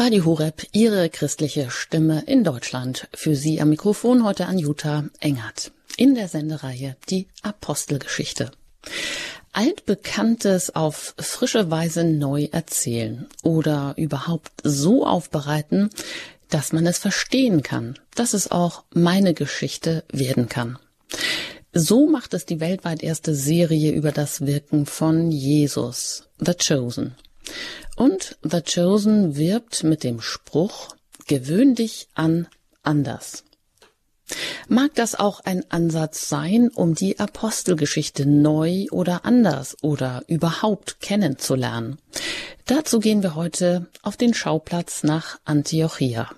Radio Horeb, Ihre christliche Stimme in Deutschland. Für Sie am Mikrofon heute an Jutta Engert. In der Sendereihe Die Apostelgeschichte. Altbekanntes auf frische Weise neu erzählen oder überhaupt so aufbereiten, dass man es verstehen kann, dass es auch meine Geschichte werden kann. So macht es die weltweit erste Serie über das Wirken von Jesus, The Chosen. Und The Chosen wirbt mit dem Spruch, gewöhn dich an anders. Mag das auch ein Ansatz sein, um die Apostelgeschichte neu oder anders oder überhaupt kennenzulernen? Dazu gehen wir heute auf den Schauplatz nach Antiochia.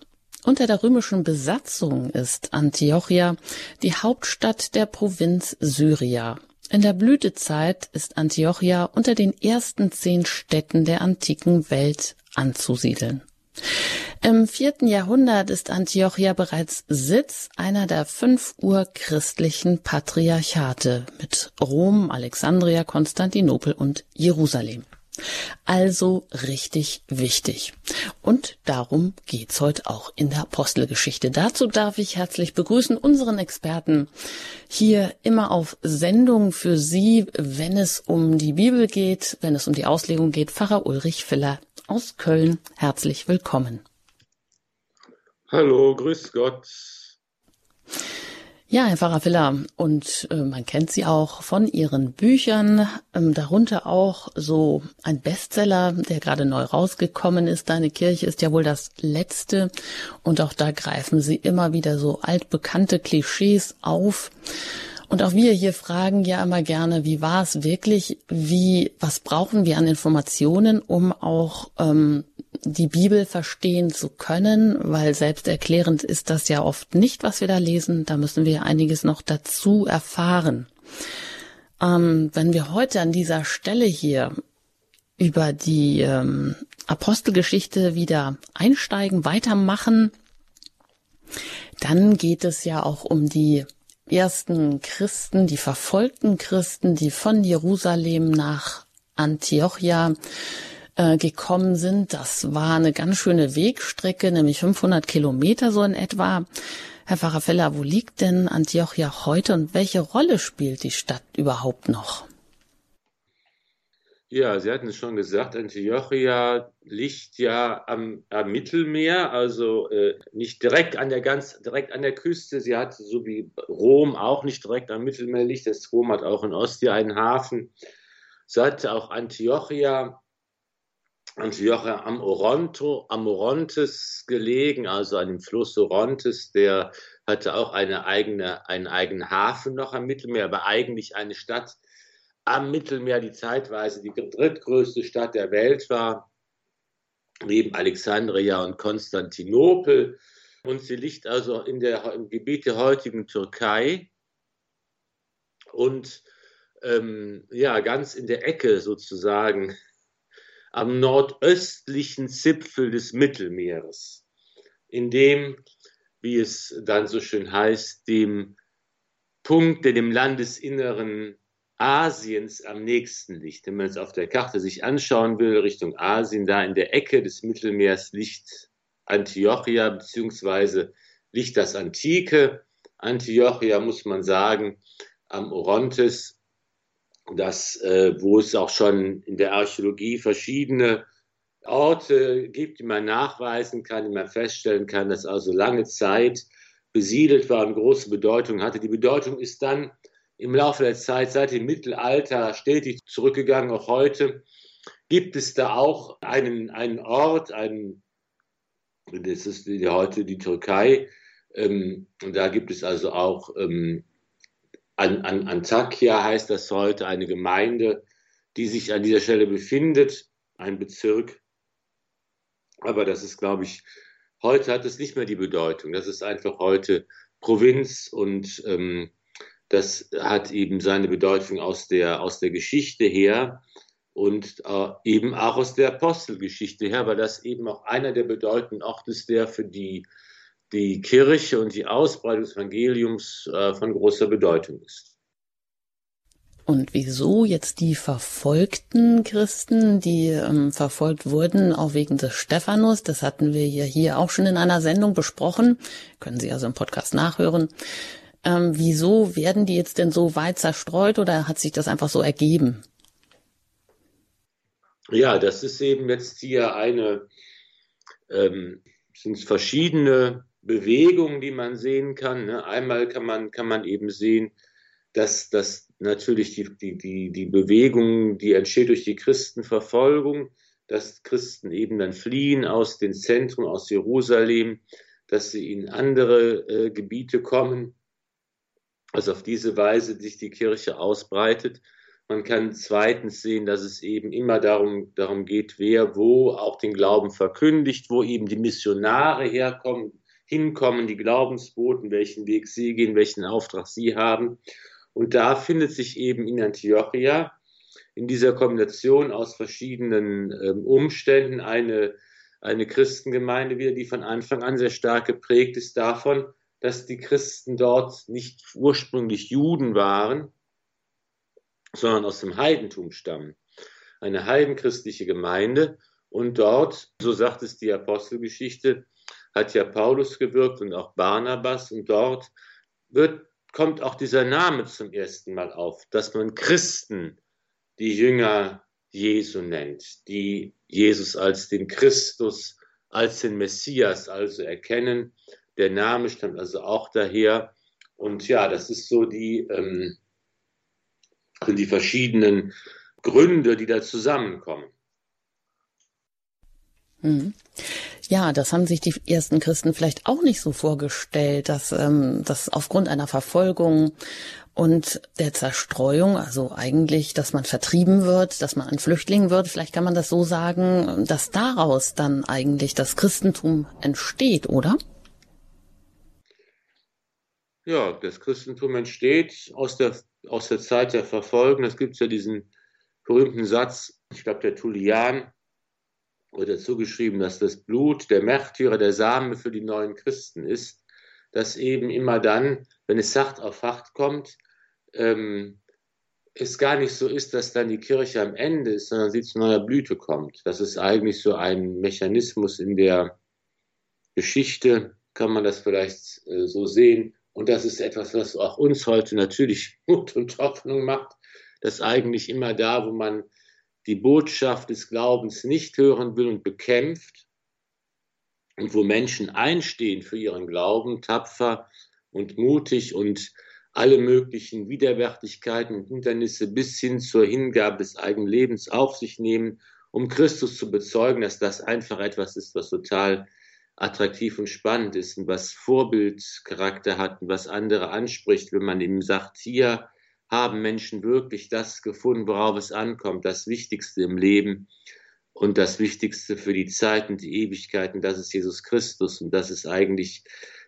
Unter der römischen Besatzung ist Antiochia die Hauptstadt der Provinz Syria. In der Blütezeit ist Antiochia unter den ersten zehn Städten der antiken Welt anzusiedeln. Im vierten Jahrhundert ist Antiochia bereits Sitz einer der fünf urchristlichen Patriarchate mit Rom, Alexandria, Konstantinopel und Jerusalem. Also richtig wichtig. Und darum geht's heute auch in der Apostelgeschichte. Dazu darf ich herzlich begrüßen unseren Experten hier immer auf Sendung für Sie, wenn es um die Bibel geht, wenn es um die Auslegung geht. Pfarrer Ulrich Filler aus Köln. Herzlich willkommen. Hallo, grüß Gott. Ja, Herr Pfarrer Filler, und äh, man kennt Sie auch von Ihren Büchern, ähm, darunter auch so ein Bestseller, der gerade neu rausgekommen ist. Deine Kirche ist ja wohl das letzte und auch da greifen Sie immer wieder so altbekannte Klischees auf. Und auch wir hier fragen ja immer gerne, wie war es wirklich? Wie, was brauchen wir an Informationen, um auch ähm, die Bibel verstehen zu können? Weil selbsterklärend ist das ja oft nicht, was wir da lesen. Da müssen wir einiges noch dazu erfahren. Ähm, wenn wir heute an dieser Stelle hier über die ähm, Apostelgeschichte wieder einsteigen, weitermachen, dann geht es ja auch um die ersten Christen, die verfolgten Christen, die von Jerusalem nach Antiochia äh, gekommen sind. Das war eine ganz schöne Wegstrecke, nämlich 500 Kilometer so in etwa. Herr Pfarrer wo liegt denn Antiochia heute und welche Rolle spielt die Stadt überhaupt noch? Ja, Sie hatten es schon gesagt, Antiochia liegt ja am, am Mittelmeer, also äh, nicht direkt an der ganz direkt an der Küste. Sie hat so wie Rom auch nicht direkt am Mittelmeer liegt. Das Rom hat auch in Ostia einen Hafen. So hat auch Antiochia, Antiochia am Oronto, am Orontes gelegen, also an dem Fluss Orontes, der hatte auch eine eigene, einen eigenen Hafen noch am Mittelmeer, aber eigentlich eine Stadt am Mittelmeer, die zeitweise die drittgrößte Stadt der Welt war, neben Alexandria und Konstantinopel. Und sie liegt also in der, im Gebiet der heutigen Türkei und ähm, ja, ganz in der Ecke sozusagen am nordöstlichen Zipfel des Mittelmeeres, in dem, wie es dann so schön heißt, dem Punkt, der dem Landesinneren Asiens am nächsten liegt. Wenn man es auf der Karte sich anschauen will, Richtung Asien, da in der Ecke des Mittelmeers liegt Antiochia, beziehungsweise liegt das Antike. Antiochia, muss man sagen, am Orontes, das, äh, wo es auch schon in der Archäologie verschiedene Orte gibt, die man nachweisen kann, die man feststellen kann, dass also lange Zeit besiedelt war und große Bedeutung hatte. Die Bedeutung ist dann im Laufe der Zeit, seit dem Mittelalter, stetig zurückgegangen. Auch heute gibt es da auch einen, einen Ort, einen, das ist heute die Türkei, ähm, und da gibt es also auch ähm, an, an Antakya heißt das heute, eine Gemeinde, die sich an dieser Stelle befindet, ein Bezirk. Aber das ist, glaube ich, heute hat es nicht mehr die Bedeutung. Das ist einfach heute Provinz und ähm, das hat eben seine Bedeutung aus der, aus der Geschichte her und äh, eben auch aus der Apostelgeschichte her, weil das eben auch einer der bedeutenden Orte ist, der für die, die Kirche und die Ausbreitung des Evangeliums äh, von großer Bedeutung ist. Und wieso jetzt die verfolgten Christen, die ähm, verfolgt wurden, auch wegen des Stephanus, das hatten wir ja hier auch schon in einer Sendung besprochen, können Sie also im Podcast nachhören. Ähm, wieso werden die jetzt denn so weit zerstreut oder hat sich das einfach so ergeben? Ja, das ist eben jetzt hier eine, ähm, sind verschiedene Bewegungen, die man sehen kann. Ne? Einmal kann man, kann man eben sehen, dass, dass natürlich die, die, die, die Bewegung, die entsteht durch die Christenverfolgung, dass Christen eben dann fliehen aus den Zentren, aus Jerusalem, dass sie in andere äh, Gebiete kommen, also auf diese Weise sich die Kirche ausbreitet. Man kann zweitens sehen, dass es eben immer darum, darum geht, wer wo auch den Glauben verkündigt, wo eben die Missionare herkommen, hinkommen, die Glaubensboten, welchen Weg sie gehen, welchen Auftrag sie haben. Und da findet sich eben in Antiochia in dieser Kombination aus verschiedenen ähm, Umständen eine, eine Christengemeinde wieder, die von Anfang an sehr stark geprägt ist davon, dass die Christen dort nicht ursprünglich Juden waren, sondern aus dem Heidentum stammen. Eine heidenchristliche Gemeinde. Und dort, so sagt es die Apostelgeschichte, hat ja Paulus gewirkt und auch Barnabas. Und dort wird kommt auch dieser Name zum ersten Mal auf, dass man Christen die Jünger Jesu nennt, die Jesus als den Christus, als den Messias also erkennen. Der Name stammt also auch daher. Und ja, das ist so die, ähm, die verschiedenen Gründe, die da zusammenkommen. Ja, das haben sich die ersten Christen vielleicht auch nicht so vorgestellt, dass, ähm, dass aufgrund einer Verfolgung und der Zerstreuung, also eigentlich, dass man vertrieben wird, dass man ein Flüchtling wird, vielleicht kann man das so sagen, dass daraus dann eigentlich das Christentum entsteht, oder? Ja, das Christentum entsteht aus der, aus der Zeit der Verfolgung. Es gibt ja diesen berühmten Satz, ich glaube, der Tullian, wird dazu geschrieben, dass das Blut der Märtyrer der Samen für die neuen Christen ist, dass eben immer dann, wenn es sacht auf Hacht kommt, ähm, es gar nicht so ist, dass dann die Kirche am Ende ist, sondern sie zu neuer Blüte kommt. Das ist eigentlich so ein Mechanismus in der Geschichte, kann man das vielleicht äh, so sehen. Und das ist etwas, was auch uns heute natürlich Mut und Hoffnung macht, dass eigentlich immer da, wo man die Botschaft des Glaubens nicht hören will und bekämpft und wo Menschen einstehen für ihren Glauben, tapfer und mutig und alle möglichen Widerwärtigkeiten und Hindernisse bis hin zur Hingabe des eigenen Lebens auf sich nehmen, um Christus zu bezeugen, dass das einfach etwas ist, was total attraktiv und spannend ist und was Vorbildcharakter hat und was andere anspricht, wenn man ihm sagt, hier haben Menschen wirklich das gefunden, worauf es ankommt, das Wichtigste im Leben und das Wichtigste für die Zeit und die Ewigkeiten, das ist Jesus Christus. Und das ist eigentlich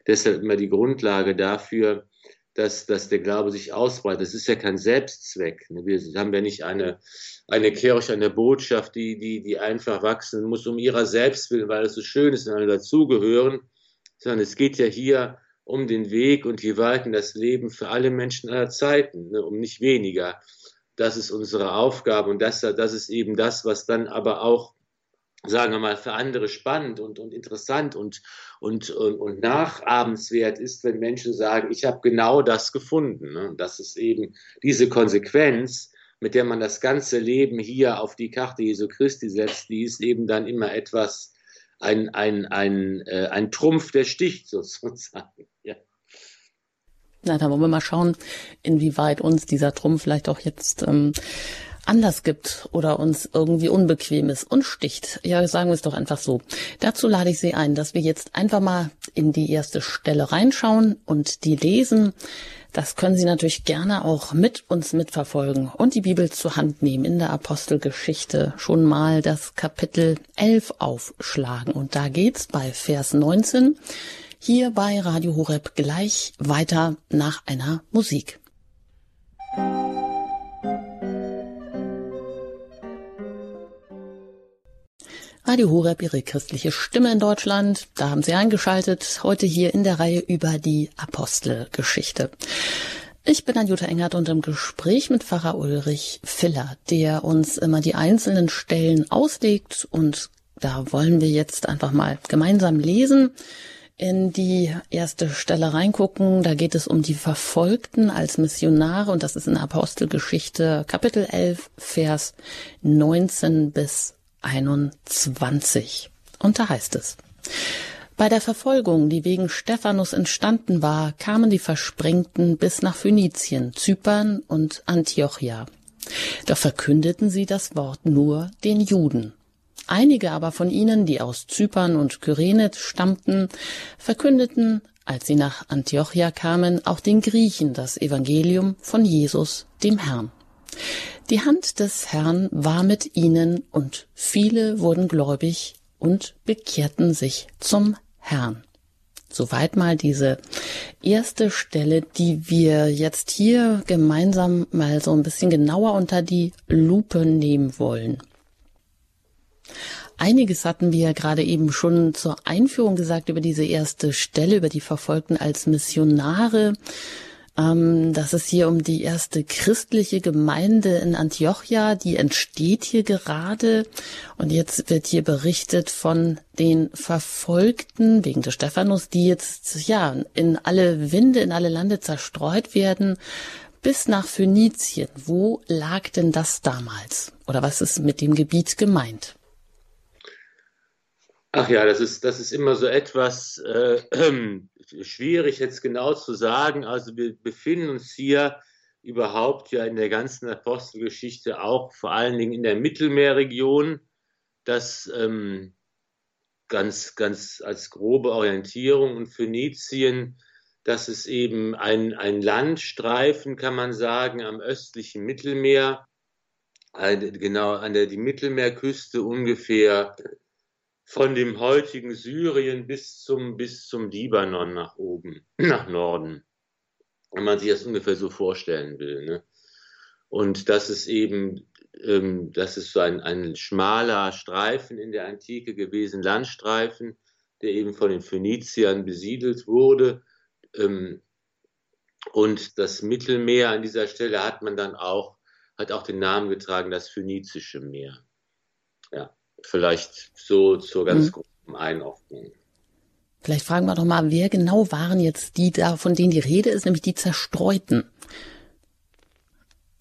deshalb immer die Grundlage dafür, dass, dass der Glaube sich ausbreitet. Das ist ja kein Selbstzweck. Wir haben ja nicht eine, eine Kirche, eine Botschaft, die, die, die einfach wachsen muss um ihrer selbst willen, weil es so schön ist und alle dazugehören, sondern es geht ja hier um den Weg und die Weiten das Leben für alle Menschen aller Zeiten, ne, um nicht weniger. Das ist unsere Aufgabe und das, das ist eben das, was dann aber auch, sagen wir mal, für andere spannend und, und interessant und, und, und, und nachabenswert ist, wenn Menschen sagen, ich habe genau das gefunden. Ne? Das ist eben diese Konsequenz, mit der man das ganze Leben hier auf die Karte Jesu Christi setzt, die ist eben dann immer etwas, ein, ein, ein, äh, ein Trumpf, der sticht sozusagen. Na, da wollen wir mal schauen, inwieweit uns dieser Trumpf vielleicht auch jetzt ähm, anders gibt oder uns irgendwie unbequem ist und sticht. Ja, sagen wir es doch einfach so. Dazu lade ich Sie ein, dass wir jetzt einfach mal in die erste Stelle reinschauen und die lesen. Das können Sie natürlich gerne auch mit uns mitverfolgen und die Bibel zur Hand nehmen, in der Apostelgeschichte schon mal das Kapitel 11 aufschlagen. Und da geht's bei Vers 19 hier bei Radio Horeb gleich weiter nach einer Musik. Radio Horeb, Ihre christliche Stimme in Deutschland. Da haben Sie eingeschaltet. Heute hier in der Reihe über die Apostelgeschichte. Ich bin Anjuta Engert und im Gespräch mit Pfarrer Ulrich Filler, der uns immer die einzelnen Stellen auslegt und da wollen wir jetzt einfach mal gemeinsam lesen in die erste Stelle reingucken. Da geht es um die Verfolgten als Missionare und das ist in Apostelgeschichte Kapitel 11, Vers 19 bis 21. Und da heißt es, bei der Verfolgung, die wegen Stephanus entstanden war, kamen die Versprengten bis nach Phönizien, Zypern und Antiochia. Doch verkündeten sie das Wort nur den Juden. Einige aber von ihnen, die aus Zypern und Kyrenet stammten, verkündeten, als sie nach Antiochia kamen, auch den Griechen das Evangelium von Jesus, dem Herrn. Die Hand des Herrn war mit ihnen und viele wurden gläubig und bekehrten sich zum Herrn. Soweit mal diese erste Stelle, die wir jetzt hier gemeinsam mal so ein bisschen genauer unter die Lupe nehmen wollen. Einiges hatten wir gerade eben schon zur Einführung gesagt über diese erste Stelle, über die Verfolgten als Missionare. Ähm, dass es hier um die erste christliche Gemeinde in Antiochia, die entsteht hier gerade. Und jetzt wird hier berichtet von den Verfolgten wegen des Stephanus, die jetzt, ja, in alle Winde, in alle Lande zerstreut werden, bis nach Phönizien. Wo lag denn das damals? Oder was ist mit dem Gebiet gemeint? Ach ja, das ist, das ist immer so etwas äh, schwierig jetzt genau zu sagen. Also wir befinden uns hier überhaupt ja in der ganzen Apostelgeschichte auch vor allen Dingen in der Mittelmeerregion. Das ähm, ganz, ganz als grobe Orientierung und Phönizien, das ist eben ein, ein Landstreifen, kann man sagen, am östlichen Mittelmeer, genau an der die Mittelmeerküste ungefähr von dem heutigen Syrien bis zum, bis zum Libanon nach oben, nach Norden. Wenn man sich das ungefähr so vorstellen will. Ne? Und das ist eben, ähm, das ist so ein, ein schmaler Streifen in der Antike gewesen, Landstreifen, der eben von den Phöniziern besiedelt wurde. Ähm, und das Mittelmeer an dieser Stelle hat man dann auch, hat auch den Namen getragen, das Phönizische Meer. Ja. Vielleicht so zur ganz mhm. groben Einordnung. Vielleicht fragen wir doch mal, wer genau waren jetzt die da, von denen die Rede ist, nämlich die Zerstreuten.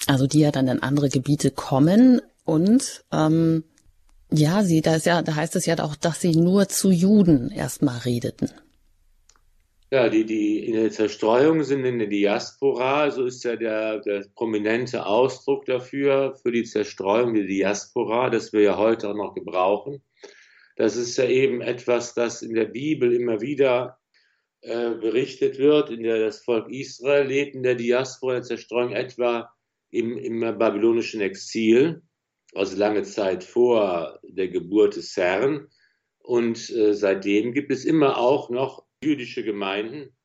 Also die ja dann in andere Gebiete kommen und ähm, ja, sie, da ist ja, da heißt es ja auch, dass sie nur zu Juden erstmal redeten. Ja, die, die in der Zerstreuung sind in der Diaspora, so ist ja der, der prominente Ausdruck dafür, für die Zerstreuung, die Diaspora, das wir ja heute auch noch gebrauchen. Das ist ja eben etwas, das in der Bibel immer wieder äh, berichtet wird, in der das Volk Israel lebt in der Diaspora, der Zerstreuung etwa im, im babylonischen Exil, also lange Zeit vor der Geburt des Herrn. Und äh, seitdem gibt es immer auch noch jüdische Gemeinden,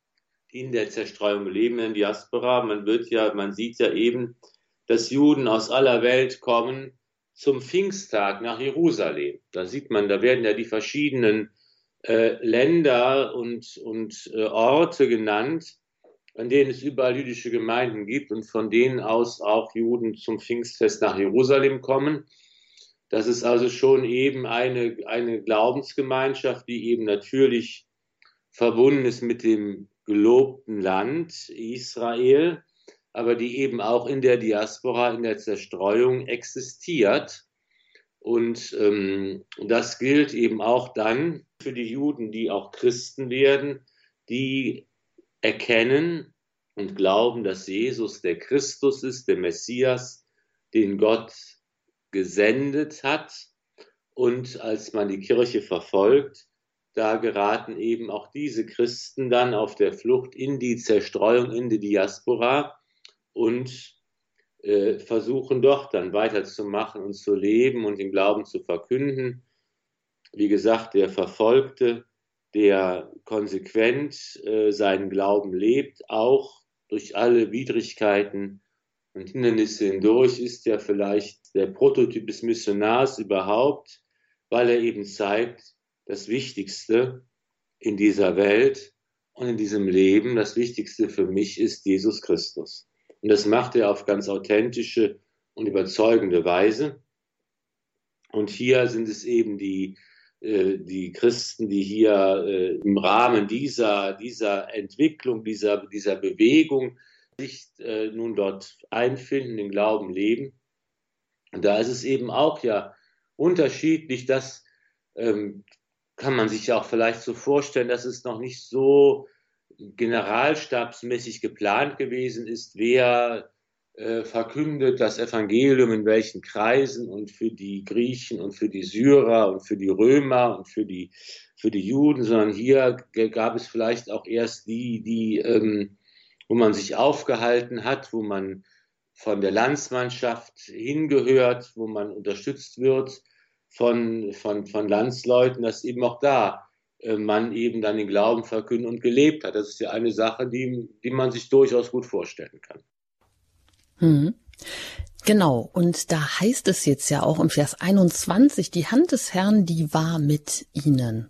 die in der Zerstreuung leben, in Diaspora. Man wird ja, man sieht ja eben, dass Juden aus aller Welt kommen zum Pfingsttag nach Jerusalem. Da sieht man, da werden ja die verschiedenen äh, Länder und, und äh, Orte genannt, an denen es überall jüdische Gemeinden gibt und von denen aus auch Juden zum Pfingstfest nach Jerusalem kommen. Das ist also schon eben eine, eine Glaubensgemeinschaft, die eben natürlich verbunden ist mit dem gelobten Land Israel, aber die eben auch in der Diaspora, in der Zerstreuung existiert. Und ähm, das gilt eben auch dann für die Juden, die auch Christen werden, die erkennen und glauben, dass Jesus der Christus ist, der Messias, den Gott gesendet hat. Und als man die Kirche verfolgt, da geraten eben auch diese Christen dann auf der Flucht in die Zerstreuung, in die Diaspora und äh, versuchen doch dann weiterzumachen und zu leben und den Glauben zu verkünden. Wie gesagt, der Verfolgte, der konsequent äh, seinen Glauben lebt, auch durch alle Widrigkeiten und Hindernisse hindurch, ist ja vielleicht der Prototyp des Missionars überhaupt, weil er eben zeigt, das Wichtigste in dieser Welt Und in diesem Leben das Wichtigste für mich ist Jesus Christus. Und das macht er auf ganz authentische und überzeugende Weise. Und hier sind es eben die, äh, die Christen, die hier äh, im Rahmen dieser, dieser Entwicklung, dieser, dieser Bewegung sich äh, nun dort einfinden, den Glauben leben. Und da ist es eben auch ja unterschiedlich, dass ähm, kann man sich ja auch vielleicht so vorstellen, dass es noch nicht so generalstabsmäßig geplant gewesen ist, wer äh, verkündet das Evangelium in welchen Kreisen und für die Griechen und für die Syrer und für die Römer und für die, für die Juden, sondern hier gab es vielleicht auch erst die, die, ähm, wo man sich aufgehalten hat, wo man von der Landsmannschaft hingehört, wo man unterstützt wird von, von, von Landsleuten, dass eben auch da äh, man eben dann den Glauben verkündet und gelebt hat. Das ist ja eine Sache, die, die man sich durchaus gut vorstellen kann. Hm. Genau, und da heißt es jetzt ja auch im Vers 21, die Hand des Herrn, die war mit ihnen.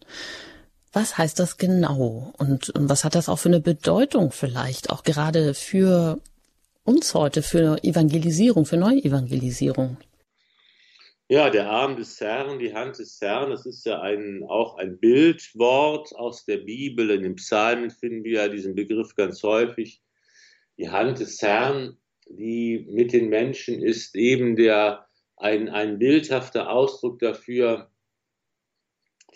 Was heißt das genau? Und was hat das auch für eine Bedeutung vielleicht, auch gerade für uns heute, für Evangelisierung, für Neuevangelisierung? Ja, der Arm des Herrn, die Hand des Herrn, das ist ja ein, auch ein Bildwort aus der Bibel. In den Psalmen finden wir ja diesen Begriff ganz häufig. Die Hand des Herrn, die mit den Menschen ist eben der, ein, ein bildhafter Ausdruck dafür,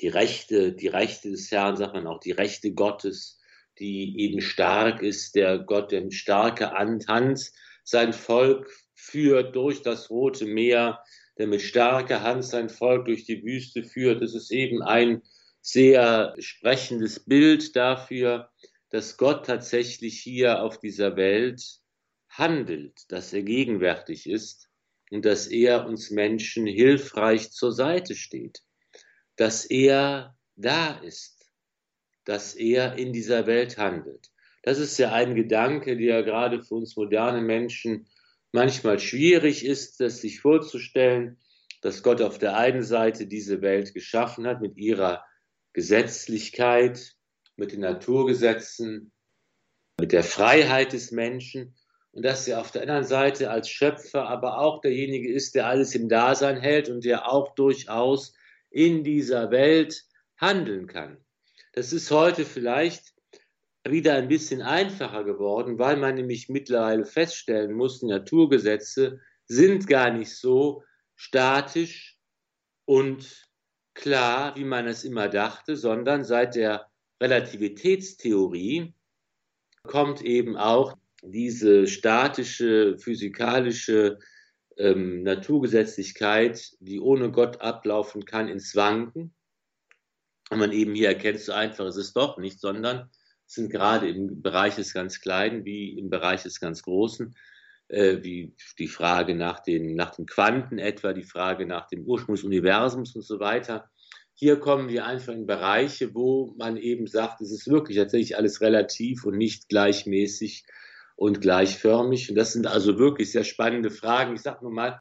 die Rechte, die Rechte des Herrn, sagt man auch, die Rechte Gottes, die eben stark ist, der Gott, der mit starker Hand sein Volk führt durch das Rote Meer, der mit starker Hand sein Volk durch die Wüste führt. Es ist eben ein sehr sprechendes Bild dafür, dass Gott tatsächlich hier auf dieser Welt handelt, dass er gegenwärtig ist und dass er uns Menschen hilfreich zur Seite steht, dass er da ist, dass er in dieser Welt handelt. Das ist ja ein Gedanke, der gerade für uns moderne Menschen manchmal schwierig ist, das sich vorzustellen, dass Gott auf der einen Seite diese Welt geschaffen hat mit ihrer Gesetzlichkeit, mit den Naturgesetzen, mit der Freiheit des Menschen und dass er auf der anderen Seite als Schöpfer aber auch derjenige ist, der alles im Dasein hält und der auch durchaus in dieser Welt handeln kann. Das ist heute vielleicht wieder ein bisschen einfacher geworden, weil man nämlich mittlerweile feststellen muss, die Naturgesetze sind gar nicht so statisch und klar, wie man es immer dachte, sondern seit der Relativitätstheorie kommt eben auch diese statische, physikalische ähm, Naturgesetzlichkeit, die ohne Gott ablaufen kann, ins Wanken. Und man eben hier erkennt, so einfach ist es doch nicht, sondern sind gerade im Bereich des ganz Kleinen wie im Bereich des ganz Großen, äh, wie die Frage nach den, nach den Quanten etwa, die Frage nach dem Ursprung des Universums und so weiter. Hier kommen wir einfach in Bereiche, wo man eben sagt, es ist wirklich tatsächlich alles relativ und nicht gleichmäßig und gleichförmig. Und das sind also wirklich sehr spannende Fragen. Ich sage nur mal,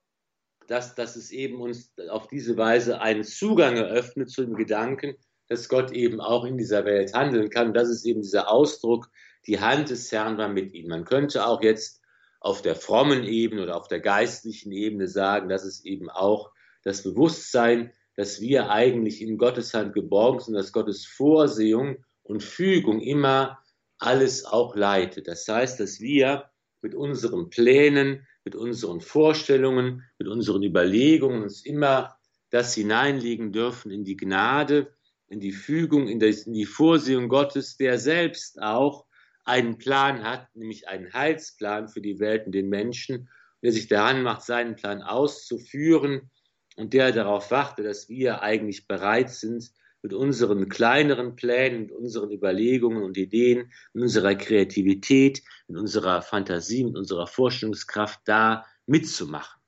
dass, dass es eben uns auf diese Weise einen Zugang eröffnet zu dem Gedanken, dass Gott eben auch in dieser Welt handeln kann. Das ist eben dieser Ausdruck, die Hand des Herrn war mit ihm. Man könnte auch jetzt auf der frommen Ebene oder auf der geistlichen Ebene sagen, dass es eben auch das Bewusstsein, dass wir eigentlich in Gottes Hand geborgen sind, dass Gottes Vorsehung und Fügung immer alles auch leitet. Das heißt, dass wir mit unseren Plänen, mit unseren Vorstellungen, mit unseren Überlegungen uns immer das hineinlegen dürfen in die Gnade, in die Fügung, in, die Vorsehung Gottes, der selbst auch einen Plan hat, nämlich einen Heilsplan für die Welt und den Menschen, der sich daran macht, seinen Plan auszuführen und der darauf wartet, dass wir eigentlich bereit sind, mit unseren kleineren Plänen, mit unseren Überlegungen und Ideen, mit unserer Kreativität, mit unserer Fantasie, mit unserer Vorstellungskraft da mitzumachen.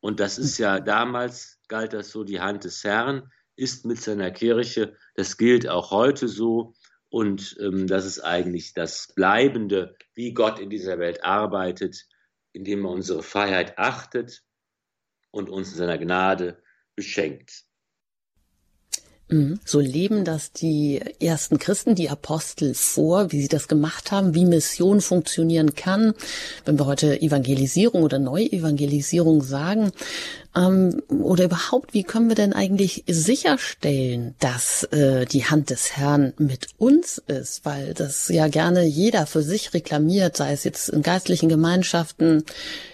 Und das ist ja damals, galt das so, die Hand des Herrn, ist mit seiner Kirche. Das gilt auch heute so. Und ähm, das ist eigentlich das Bleibende, wie Gott in dieser Welt arbeitet, indem er unsere Freiheit achtet und uns in seiner Gnade beschenkt. Mhm. So leben das die ersten Christen, die Apostel vor, wie sie das gemacht haben, wie Mission funktionieren kann. Wenn wir heute Evangelisierung oder Neuevangelisierung sagen, ähm, oder überhaupt, wie können wir denn eigentlich sicherstellen, dass äh, die Hand des Herrn mit uns ist? Weil das ja gerne jeder für sich reklamiert, sei es jetzt in geistlichen Gemeinschaften,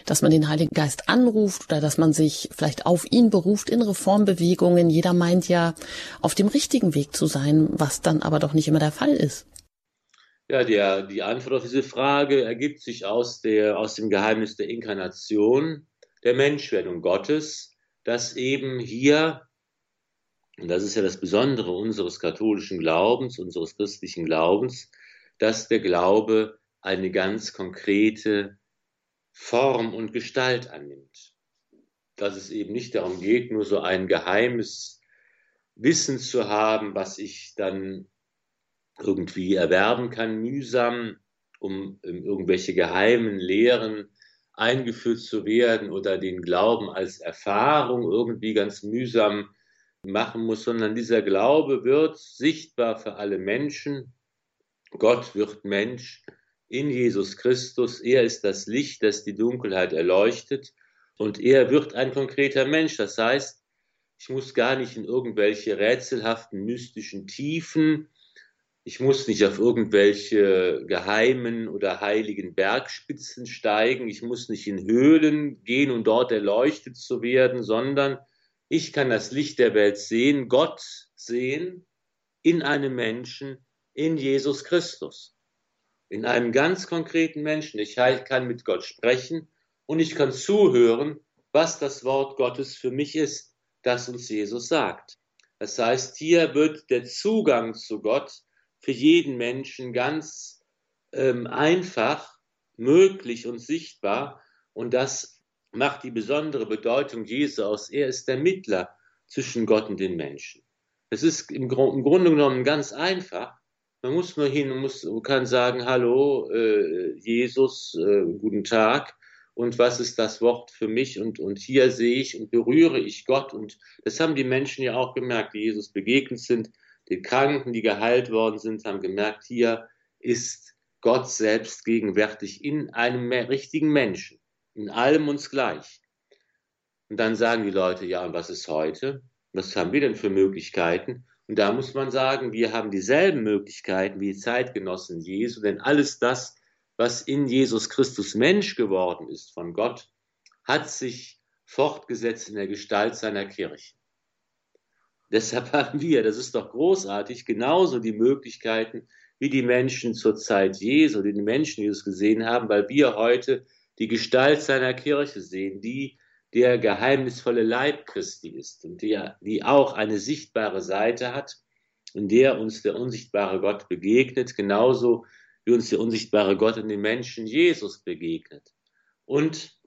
dass man den Heiligen Geist anruft oder dass man sich vielleicht auf ihn beruft in Reformbewegungen. Jeder meint ja, auf dem richtigen Weg zu sein, was dann aber doch nicht immer der Fall ist. Ja, der, die Antwort auf diese Frage ergibt sich aus, der, aus dem Geheimnis der Inkarnation der Menschwerdung Gottes, dass eben hier, und das ist ja das Besondere unseres katholischen Glaubens, unseres christlichen Glaubens, dass der Glaube eine ganz konkrete Form und Gestalt annimmt. Dass es eben nicht darum geht, nur so ein geheimes Wissen zu haben, was ich dann irgendwie erwerben kann, mühsam, um irgendwelche geheimen Lehren eingeführt zu werden oder den Glauben als Erfahrung irgendwie ganz mühsam machen muss, sondern dieser Glaube wird sichtbar für alle Menschen. Gott wird Mensch in Jesus Christus. Er ist das Licht, das die Dunkelheit erleuchtet. Und er wird ein konkreter Mensch. Das heißt, ich muss gar nicht in irgendwelche rätselhaften mystischen Tiefen ich muss nicht auf irgendwelche geheimen oder heiligen Bergspitzen steigen. Ich muss nicht in Höhlen gehen, um dort erleuchtet zu werden, sondern ich kann das Licht der Welt sehen, Gott sehen in einem Menschen, in Jesus Christus. In einem ganz konkreten Menschen. Ich kann mit Gott sprechen und ich kann zuhören, was das Wort Gottes für mich ist, das uns Jesus sagt. Das heißt, hier wird der Zugang zu Gott für jeden Menschen ganz ähm, einfach möglich und sichtbar. Und das macht die besondere Bedeutung Jesu aus. Er ist der Mittler zwischen Gott und den Menschen. Es ist im, Gru im Grunde genommen ganz einfach. Man muss nur hin und muss, kann sagen, hallo, äh, Jesus, äh, guten Tag. Und was ist das Wort für mich? Und, und hier sehe ich und berühre ich Gott. Und das haben die Menschen ja auch gemerkt, die Jesus begegnet sind. Die Kranken, die geheilt worden sind, haben gemerkt, hier ist Gott selbst gegenwärtig in einem richtigen Menschen, in allem uns gleich. Und dann sagen die Leute, ja, und was ist heute? Was haben wir denn für Möglichkeiten? Und da muss man sagen, wir haben dieselben Möglichkeiten wie die Zeitgenossen Jesu, denn alles das, was in Jesus Christus Mensch geworden ist von Gott, hat sich fortgesetzt in der Gestalt seiner Kirche. Deshalb haben wir, das ist doch großartig, genauso die Möglichkeiten wie die Menschen zur Zeit Jesu, die die Menschen Jesus gesehen haben, weil wir heute die Gestalt seiner Kirche sehen, die der geheimnisvolle Leib Christi ist und die, die auch eine sichtbare Seite hat, in der uns der unsichtbare Gott begegnet, genauso wie uns der unsichtbare Gott in den Menschen Jesus begegnet. Und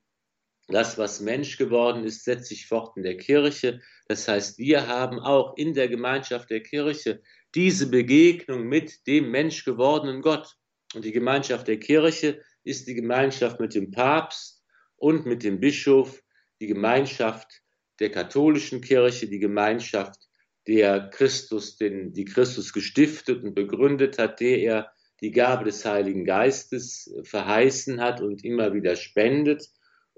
das, was Mensch geworden ist, setzt sich fort in der Kirche. Das heißt, wir haben auch in der Gemeinschaft der Kirche diese Begegnung mit dem Mensch gewordenen Gott. Und die Gemeinschaft der Kirche ist die Gemeinschaft mit dem Papst und mit dem Bischof, die Gemeinschaft der katholischen Kirche, die Gemeinschaft, der Christus, den, die Christus gestiftet und begründet hat, der er die Gabe des Heiligen Geistes verheißen hat und immer wieder spendet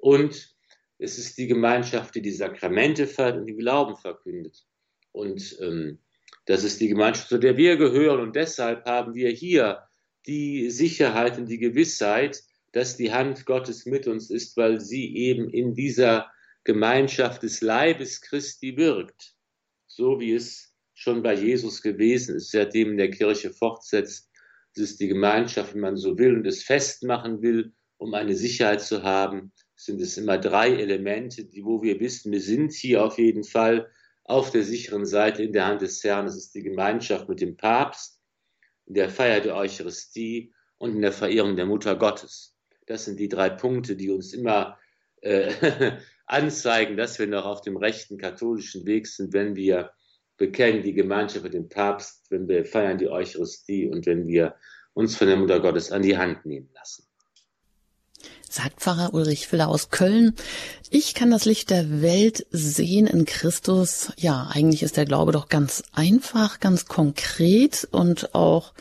und es ist die Gemeinschaft, die die Sakramente feiert und den Glauben verkündet. Und ähm, das ist die Gemeinschaft, zu der wir gehören. Und deshalb haben wir hier die Sicherheit und die Gewissheit, dass die Hand Gottes mit uns ist, weil sie eben in dieser Gemeinschaft des Leibes Christi wirkt. So wie es schon bei Jesus gewesen ist, seitdem in der Kirche fortsetzt. Es ist die Gemeinschaft, wenn man so will und es festmachen will, um eine Sicherheit zu haben, sind es immer drei Elemente, die, wo wir wissen, wir sind hier auf jeden Fall auf der sicheren Seite in der Hand des Herrn. Das ist die Gemeinschaft mit dem Papst, in der Feier der Eucharistie und in der Verehrung der Mutter Gottes. Das sind die drei Punkte, die uns immer äh, anzeigen, dass wir noch auf dem rechten katholischen Weg sind, wenn wir bekennen die Gemeinschaft mit dem Papst, wenn wir feiern die Eucharistie und wenn wir uns von der Mutter Gottes an die Hand nehmen lassen. Sagt Pfarrer Ulrich Filler aus Köln. Ich kann das Licht der Welt sehen in Christus. Ja, eigentlich ist der Glaube doch ganz einfach, ganz konkret und auch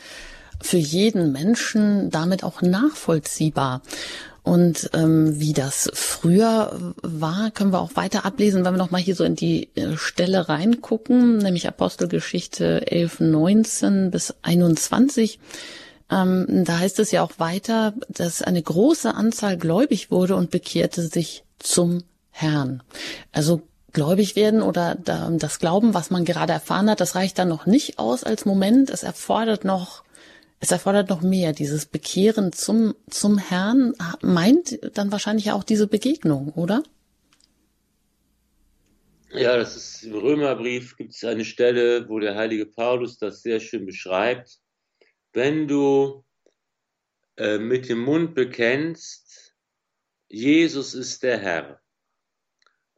für jeden Menschen damit auch nachvollziehbar. Und ähm, wie das früher war, können wir auch weiter ablesen, wenn wir noch mal hier so in die äh, Stelle reingucken, nämlich Apostelgeschichte 11, 19 bis 21. Ähm, da heißt es ja auch weiter, dass eine große Anzahl gläubig wurde und bekehrte sich zum Herrn. Also gläubig werden oder das Glauben, was man gerade erfahren hat, das reicht dann noch nicht aus als Moment. Es erfordert noch, es erfordert noch mehr. Dieses Bekehren zum, zum Herrn meint dann wahrscheinlich auch diese Begegnung, oder? Ja, das ist im Römerbrief gibt es eine Stelle, wo der heilige Paulus das sehr schön beschreibt wenn du äh, mit dem Mund bekennst, Jesus ist der Herr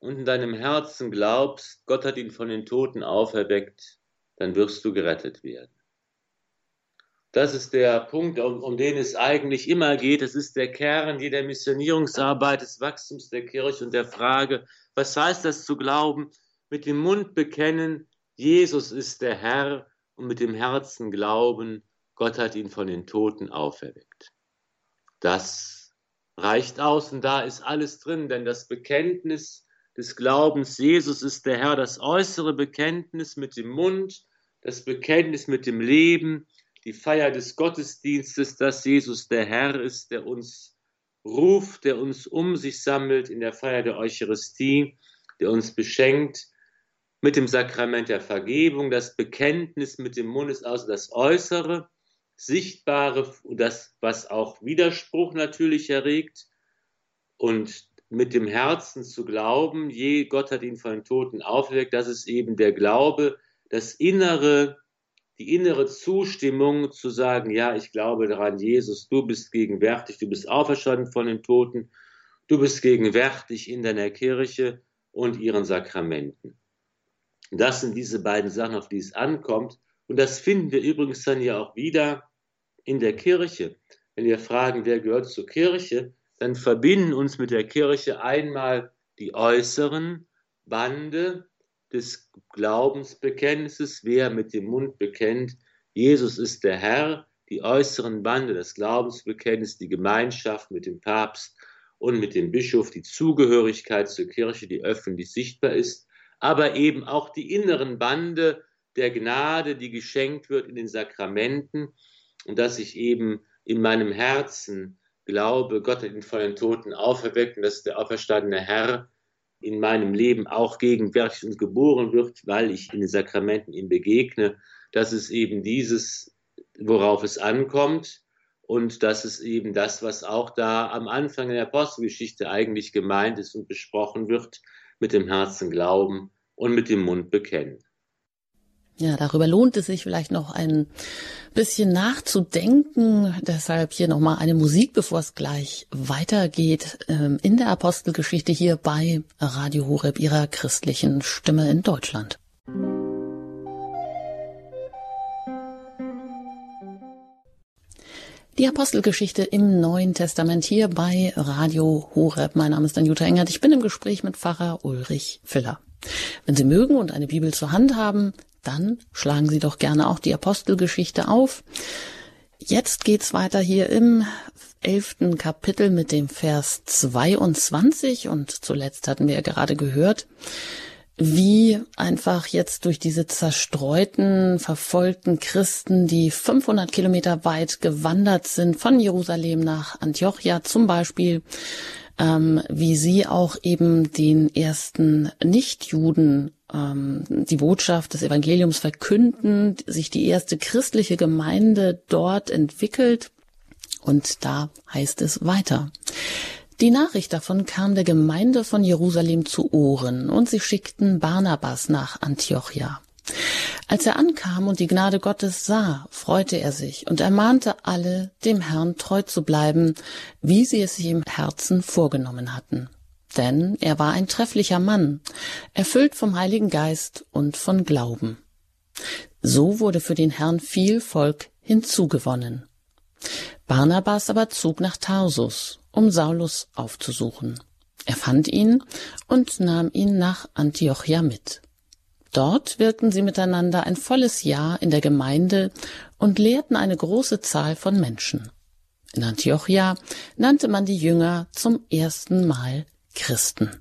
und in deinem Herzen glaubst, Gott hat ihn von den Toten auferweckt, dann wirst du gerettet werden. Das ist der Punkt, um, um, den es eigentlich immer geht. Es ist der Kern jeder Missionierungsarbeit, des Wachstums der Kirche und der Frage, was heißt das zu glauben? Mit dem Mund bekennen, Jesus ist der Herr und mit dem Herzen glauben, Gott hat ihn von den Toten auferweckt. Das reicht aus und da ist alles drin, denn das Bekenntnis des Glaubens, Jesus ist der Herr, das äußere Bekenntnis mit dem Mund, das Bekenntnis mit dem Leben, die Feier des Gottesdienstes, dass Jesus der Herr ist, der uns ruft, der uns um sich sammelt in der Feier der Eucharistie, der uns beschenkt mit dem Sakrament der Vergebung. Das Bekenntnis mit dem Mund ist also das Äußere Sichtbare, das, was auch Widerspruch natürlich erregt und mit dem Herzen zu glauben, je Gott hat ihn von den Toten auferweckt, das ist eben der Glaube, das innere, die innere Zustimmung zu sagen, ja, ich glaube daran, Jesus, du bist gegenwärtig, du bist auferstanden von den Toten, du bist gegenwärtig in deiner Kirche und ihren Sakramenten. Das sind diese beiden Sachen, auf die es ankommt. Und das finden wir übrigens dann ja auch wieder in der Kirche. Wenn wir fragen, wer gehört zur Kirche, dann verbinden uns mit der Kirche einmal die äußeren Bande des Glaubensbekenntnisses, wer mit dem Mund bekennt, Jesus ist der Herr, die äußeren Bande des Glaubensbekenntnisses, die Gemeinschaft mit dem Papst und mit dem Bischof, die Zugehörigkeit zur Kirche, die öffentlich sichtbar ist, aber eben auch die inneren Bande der Gnade, die geschenkt wird in den Sakramenten und dass ich eben in meinem Herzen glaube, Gott hat ihn von den Toten auferweckt und dass der auferstandene Herr in meinem Leben auch gegenwärtig und geboren wird, weil ich in den Sakramenten ihm begegne. Das ist eben dieses, worauf es ankommt. Und das ist eben das, was auch da am Anfang der Apostelgeschichte eigentlich gemeint ist und besprochen wird, mit dem Herzen glauben und mit dem Mund bekennen. Ja, darüber lohnt es sich vielleicht noch ein bisschen nachzudenken. Deshalb hier nochmal eine Musik, bevor es gleich weitergeht ähm, in der Apostelgeschichte hier bei Radio Horeb, ihrer christlichen Stimme in Deutschland. Die Apostelgeschichte im Neuen Testament hier bei Radio Horeb. Mein Name ist Anjuta Engert. Ich bin im Gespräch mit Pfarrer Ulrich Filler. Wenn Sie mögen und eine Bibel zur Hand haben, dann schlagen Sie doch gerne auch die Apostelgeschichte auf. Jetzt geht's weiter hier im elften Kapitel mit dem Vers 22 und zuletzt hatten wir ja gerade gehört, wie einfach jetzt durch diese zerstreuten, verfolgten Christen, die 500 Kilometer weit gewandert sind, von Jerusalem nach Antiochia zum Beispiel, ähm, wie sie auch eben den ersten Nichtjuden ähm, die Botschaft des Evangeliums verkünden, sich die erste christliche Gemeinde dort entwickelt. Und da heißt es weiter. Die Nachricht davon kam der Gemeinde von Jerusalem zu Ohren, und sie schickten Barnabas nach Antiochia. Als er ankam und die Gnade Gottes sah, freute er sich und ermahnte alle, dem Herrn treu zu bleiben, wie sie es sich im Herzen vorgenommen hatten denn er war ein trefflicher Mann, erfüllt vom Heiligen Geist und von Glauben. So wurde für den Herrn viel Volk hinzugewonnen. Barnabas aber zog nach Tarsus, um Saulus aufzusuchen. Er fand ihn und nahm ihn nach Antiochia mit. Dort wirkten sie miteinander ein volles Jahr in der Gemeinde und lehrten eine große Zahl von Menschen. In Antiochia nannte man die Jünger zum ersten Mal Christen.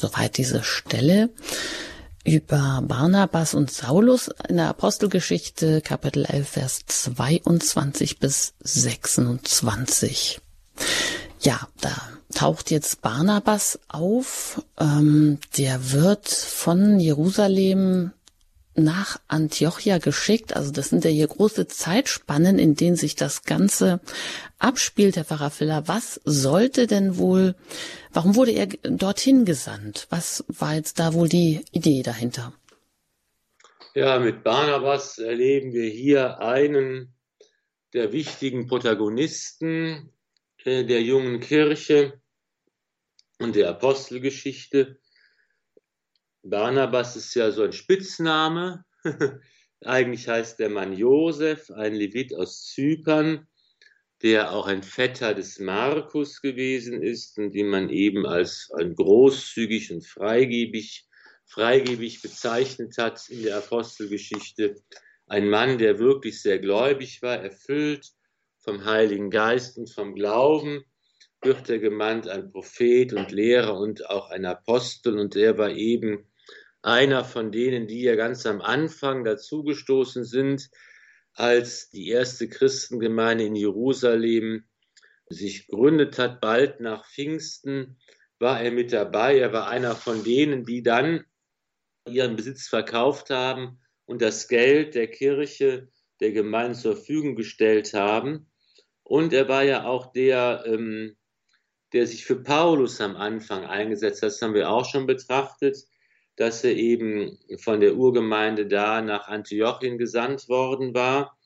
Soweit diese Stelle über Barnabas und Saulus in der Apostelgeschichte Kapitel 11 Vers 22 bis 26. Ja, da taucht jetzt Barnabas auf. Ähm, der wird von Jerusalem nach Antiochia geschickt. Also das sind ja hier große Zeitspannen, in denen sich das Ganze abspielt, Herr Pfarrer Filler. Was sollte denn wohl, warum wurde er dorthin gesandt? Was war jetzt da wohl die Idee dahinter? Ja, mit Barnabas erleben wir hier einen der wichtigen Protagonisten der jungen Kirche und der Apostelgeschichte. Barnabas ist ja so ein Spitzname. Eigentlich heißt der Mann Josef, ein Levit aus Zypern, der auch ein Vetter des Markus gewesen ist und den man eben als großzügig und freigebig, freigebig bezeichnet hat in der Apostelgeschichte. Ein Mann, der wirklich sehr gläubig war, erfüllt vom Heiligen Geist und vom Glauben wird er gemeint ein Prophet und Lehrer und auch ein Apostel und er war eben einer von denen, die ja ganz am Anfang dazugestoßen sind, als die erste Christengemeinde in Jerusalem sich gründet hat, bald nach Pfingsten, war er mit dabei. Er war einer von denen, die dann ihren Besitz verkauft haben und das Geld der Kirche, der Gemeinde zur Verfügung gestellt haben. Und er war ja auch der, ähm, der sich für Paulus am Anfang eingesetzt hat. Das haben wir auch schon betrachtet, dass er eben von der Urgemeinde da nach Antiochien gesandt worden war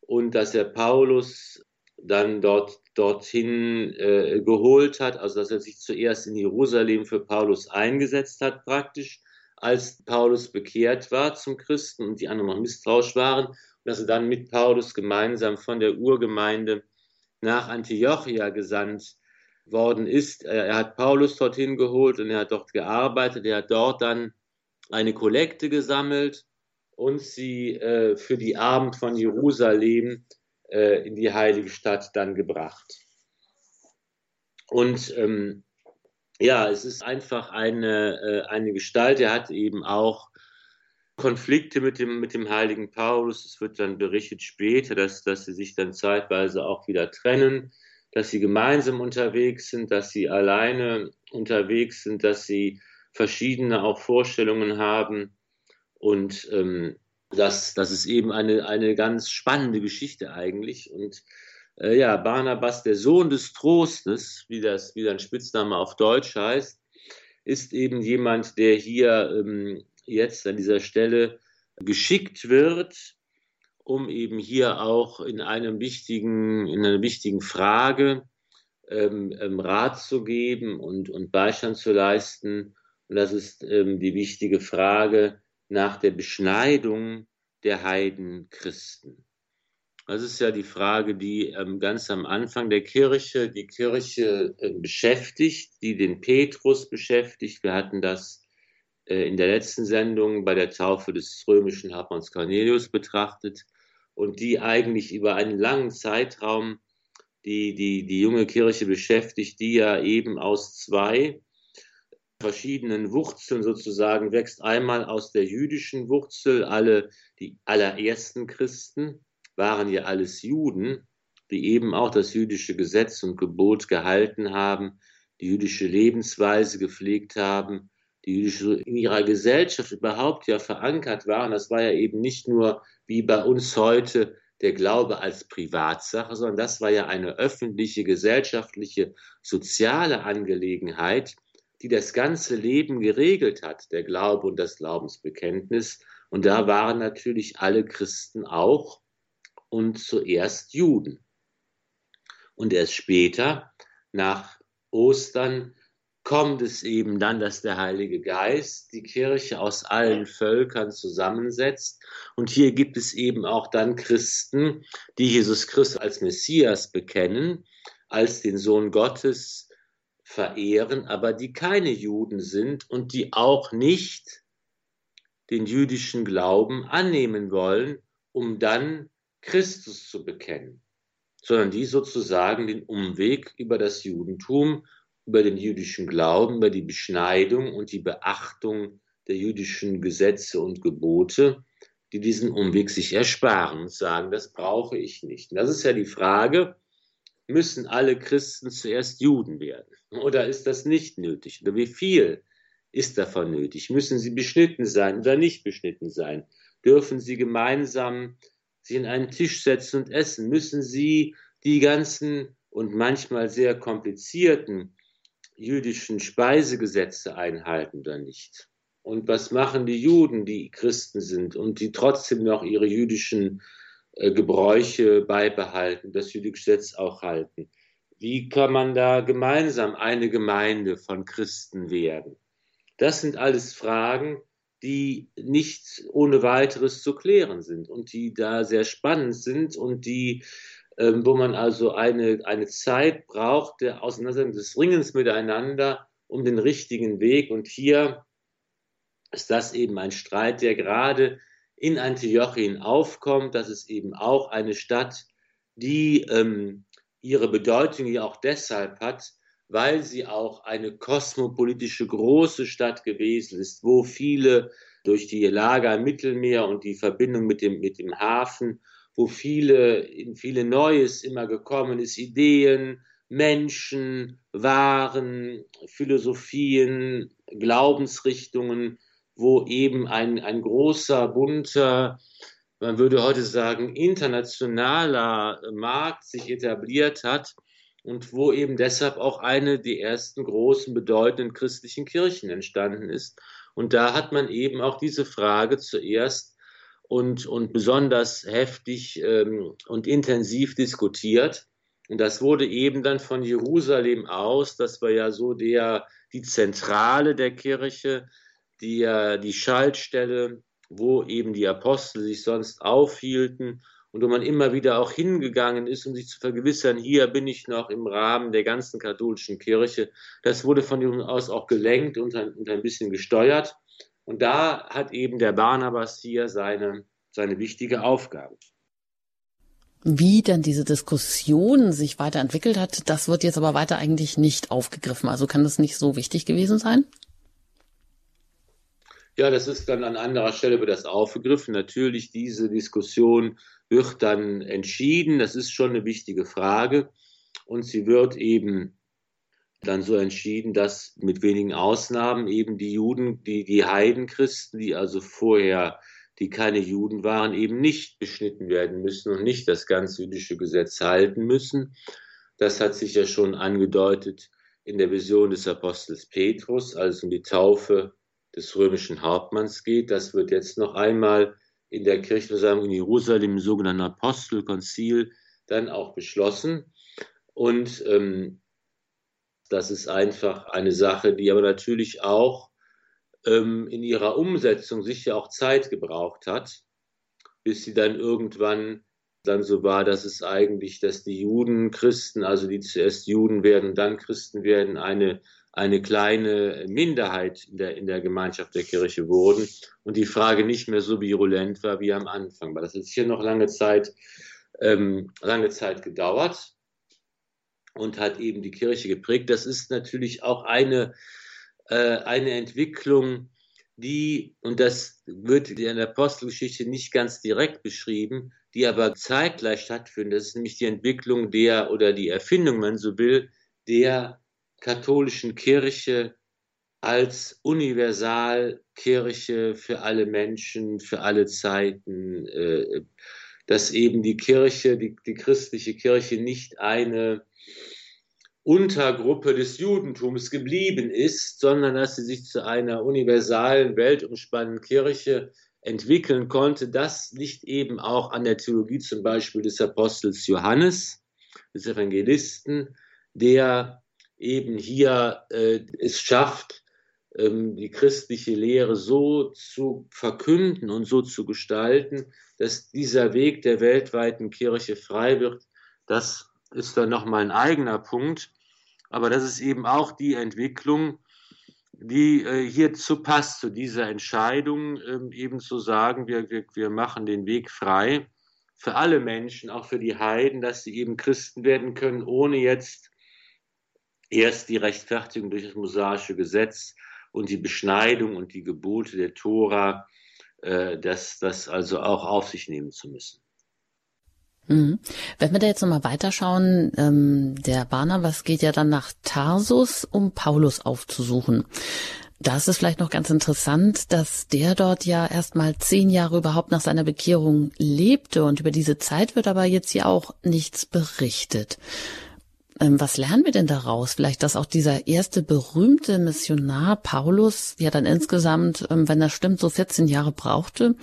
und dass er Paulus dann dort dorthin äh, geholt hat, also dass er sich zuerst in Jerusalem für Paulus eingesetzt hat praktisch, als Paulus bekehrt war zum Christen und die anderen noch misstrauisch waren, dass er dann mit Paulus gemeinsam von der Urgemeinde nach Antiochia gesandt worden ist. Er hat Paulus dorthin geholt und er hat dort gearbeitet. Er hat dort dann eine Kollekte gesammelt und sie äh, für die Abend von Jerusalem äh, in die heilige Stadt dann gebracht. Und ähm, ja, es ist einfach eine, äh, eine Gestalt. Er hat eben auch Konflikte mit dem, mit dem heiligen Paulus. Es wird dann berichtet später, dass, dass sie sich dann zeitweise auch wieder trennen, dass sie gemeinsam unterwegs sind, dass sie alleine unterwegs sind, dass sie verschiedene auch Vorstellungen haben und ähm, das, das ist eben eine, eine ganz spannende Geschichte eigentlich. Und äh, ja, Barnabas, der Sohn des Trostes, wie das wie sein Spitzname auf Deutsch heißt, ist eben jemand, der hier ähm, jetzt an dieser Stelle geschickt wird, um eben hier auch in einem wichtigen, in einer wichtigen Frage ähm, ähm, Rat zu geben und, und Beistand zu leisten. Und das ist ähm, die wichtige Frage nach der Beschneidung der Heidenchristen. Das ist ja die Frage, die ähm, ganz am Anfang der Kirche die Kirche äh, beschäftigt, die den Petrus beschäftigt. Wir hatten das in der letzten Sendung bei der Taufe des römischen Hauptmanns Cornelius betrachtet und die eigentlich über einen langen Zeitraum die, die, die junge Kirche beschäftigt, die ja eben aus zwei verschiedenen Wurzeln sozusagen wächst. Einmal aus der jüdischen Wurzel, alle, die allerersten Christen waren ja alles Juden, die eben auch das jüdische Gesetz und Gebot gehalten haben, die jüdische Lebensweise gepflegt haben, die in ihrer Gesellschaft überhaupt ja verankert waren. Das war ja eben nicht nur wie bei uns heute der Glaube als Privatsache, sondern das war ja eine öffentliche, gesellschaftliche, soziale Angelegenheit, die das ganze Leben geregelt hat, der Glaube und das Glaubensbekenntnis. Und da waren natürlich alle Christen auch und zuerst Juden. Und erst später, nach Ostern, kommt es eben dann, dass der Heilige Geist die Kirche aus allen Völkern zusammensetzt. Und hier gibt es eben auch dann Christen, die Jesus Christus als Messias bekennen, als den Sohn Gottes verehren, aber die keine Juden sind und die auch nicht den jüdischen Glauben annehmen wollen, um dann Christus zu bekennen, sondern die sozusagen den Umweg über das Judentum, über den jüdischen Glauben, über die Beschneidung und die Beachtung der jüdischen Gesetze und Gebote, die diesen Umweg sich ersparen und sagen, das brauche ich nicht. Und das ist ja die Frage, müssen alle Christen zuerst Juden werden? Oder ist das nicht nötig? Oder wie viel ist davon nötig? Müssen sie beschnitten sein oder nicht beschnitten sein? Dürfen sie gemeinsam sich an einen Tisch setzen und essen? Müssen sie die ganzen und manchmal sehr komplizierten jüdischen Speisegesetze einhalten oder nicht? Und was machen die Juden, die Christen sind und die trotzdem noch ihre jüdischen äh, Gebräuche beibehalten, das jüdische Gesetz auch halten? Wie kann man da gemeinsam eine Gemeinde von Christen werden? Das sind alles Fragen, die nicht ohne weiteres zu klären sind und die da sehr spannend sind und die, ähm, wo man also eine, eine Zeit braucht der Auseinandersetzung des Ringens miteinander um den richtigen Weg. Und hier ist das eben ein Streit, der gerade in Antiochien aufkommt. Das ist eben auch eine Stadt, die ähm, ihre Bedeutung ja auch deshalb hat, weil sie auch eine kosmopolitische große Stadt gewesen ist, wo viele durch die Lage am Mittelmeer und die Verbindung mit dem, mit dem Hafen, wo viele, in viele Neues immer gekommen ist, Ideen, Menschen, Waren, Philosophien, Glaubensrichtungen, wo eben ein, ein großer, bunter, man würde heute sagen, internationaler Markt sich etabliert hat und wo eben deshalb auch eine der ersten großen bedeutenden christlichen Kirchen entstanden ist. Und da hat man eben auch diese Frage zuerst und, und besonders heftig ähm, und intensiv diskutiert. Und das wurde eben dann von Jerusalem aus, das war ja so der, die Zentrale der Kirche, die, die Schaltstelle, wo eben die Apostel sich sonst aufhielten und wo man immer wieder auch hingegangen ist, um sich zu vergewissern, hier bin ich noch im Rahmen der ganzen katholischen Kirche. Das wurde von ihm aus auch gelenkt und ein, und ein bisschen gesteuert. Und da hat eben der Barnabas hier seine, seine wichtige Aufgabe. Wie dann diese Diskussion sich weiterentwickelt hat, das wird jetzt aber weiter eigentlich nicht aufgegriffen. Also kann das nicht so wichtig gewesen sein? Ja, das ist dann an anderer Stelle wird das aufgegriffen. Natürlich, diese Diskussion wird dann entschieden. Das ist schon eine wichtige Frage. Und sie wird eben dann so entschieden, dass mit wenigen Ausnahmen eben die Juden, die, die Heidenchristen, die also vorher, die keine Juden waren, eben nicht beschnitten werden müssen und nicht das ganz jüdische Gesetz halten müssen. Das hat sich ja schon angedeutet in der Vision des Apostels Petrus, als um die Taufe des römischen Hauptmanns geht. Das wird jetzt noch einmal in der Kirchenversammlung in Jerusalem, im sogenannten Apostelkonzil, dann auch beschlossen. Und ähm, das ist einfach eine Sache, die aber natürlich auch ähm, in ihrer Umsetzung sicher auch Zeit gebraucht hat, bis sie dann irgendwann dann so war, dass es eigentlich, dass die Juden, Christen, also die zuerst Juden werden, dann Christen werden, eine eine kleine Minderheit in der, in der Gemeinschaft der Kirche wurden und die Frage nicht mehr so virulent war wie am Anfang. Weil das hat hier noch lange Zeit, ähm, lange Zeit gedauert und hat eben die Kirche geprägt. Das ist natürlich auch eine, äh, eine Entwicklung, die, und das wird in der Apostelgeschichte nicht ganz direkt beschrieben, die aber zeitgleich stattfindet. Das ist nämlich die Entwicklung der oder die Erfindung, wenn man so will, der katholischen Kirche als Universalkirche für alle Menschen, für alle Zeiten, äh, dass eben die Kirche, die, die christliche Kirche nicht eine Untergruppe des Judentums geblieben ist, sondern dass sie sich zu einer universalen, weltumspannenden Kirche entwickeln konnte. Das liegt eben auch an der Theologie zum Beispiel des Apostels Johannes, des Evangelisten, der eben hier äh, es schafft, die christliche Lehre so zu verkünden und so zu gestalten, dass dieser Weg der weltweiten Kirche frei wird. Das ist dann nochmal ein eigener Punkt. Aber das ist eben auch die Entwicklung, die äh, hierzu passt, zu dieser Entscheidung, ähm, eben zu sagen, wir, wir, wir machen den Weg frei für alle Menschen, auch für die Heiden, dass sie eben Christen werden können, ohne jetzt erst die Rechtfertigung durch das mosaische Gesetz und die Beschneidung und die Gebote der Tora, äh, das, das also auch auf sich nehmen zu müssen. Mhm. Wenn wir da jetzt nochmal weiterschauen, ähm, der Barnabas geht ja dann nach Tarsus, um Paulus aufzusuchen. Da ist es vielleicht noch ganz interessant, dass der dort ja erst mal zehn Jahre überhaupt nach seiner Bekehrung lebte und über diese Zeit wird aber jetzt hier auch nichts berichtet. Ähm, was lernen wir denn daraus? Vielleicht, dass auch dieser erste berühmte Missionar Paulus ja dann insgesamt, ähm, wenn das stimmt, so 14 Jahre brauchte,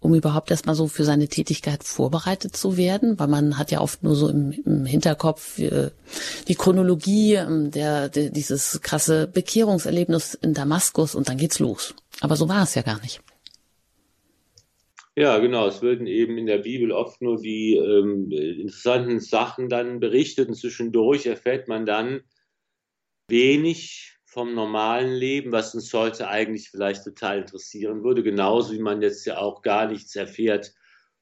um überhaupt erstmal so für seine Tätigkeit vorbereitet zu werden, weil man hat ja oft nur so im, im Hinterkopf äh, die Chronologie ähm, der, der, dieses krasse Bekehrungserlebnis in Damaskus und dann geht's los. Aber so war es ja gar nicht. Ja, genau. Es werden eben in der Bibel oft nur die ähm, interessanten Sachen dann berichtet und zwischendurch erfährt man dann wenig vom normalen Leben, was uns heute eigentlich vielleicht total interessieren würde, genauso wie man jetzt ja auch gar nichts erfährt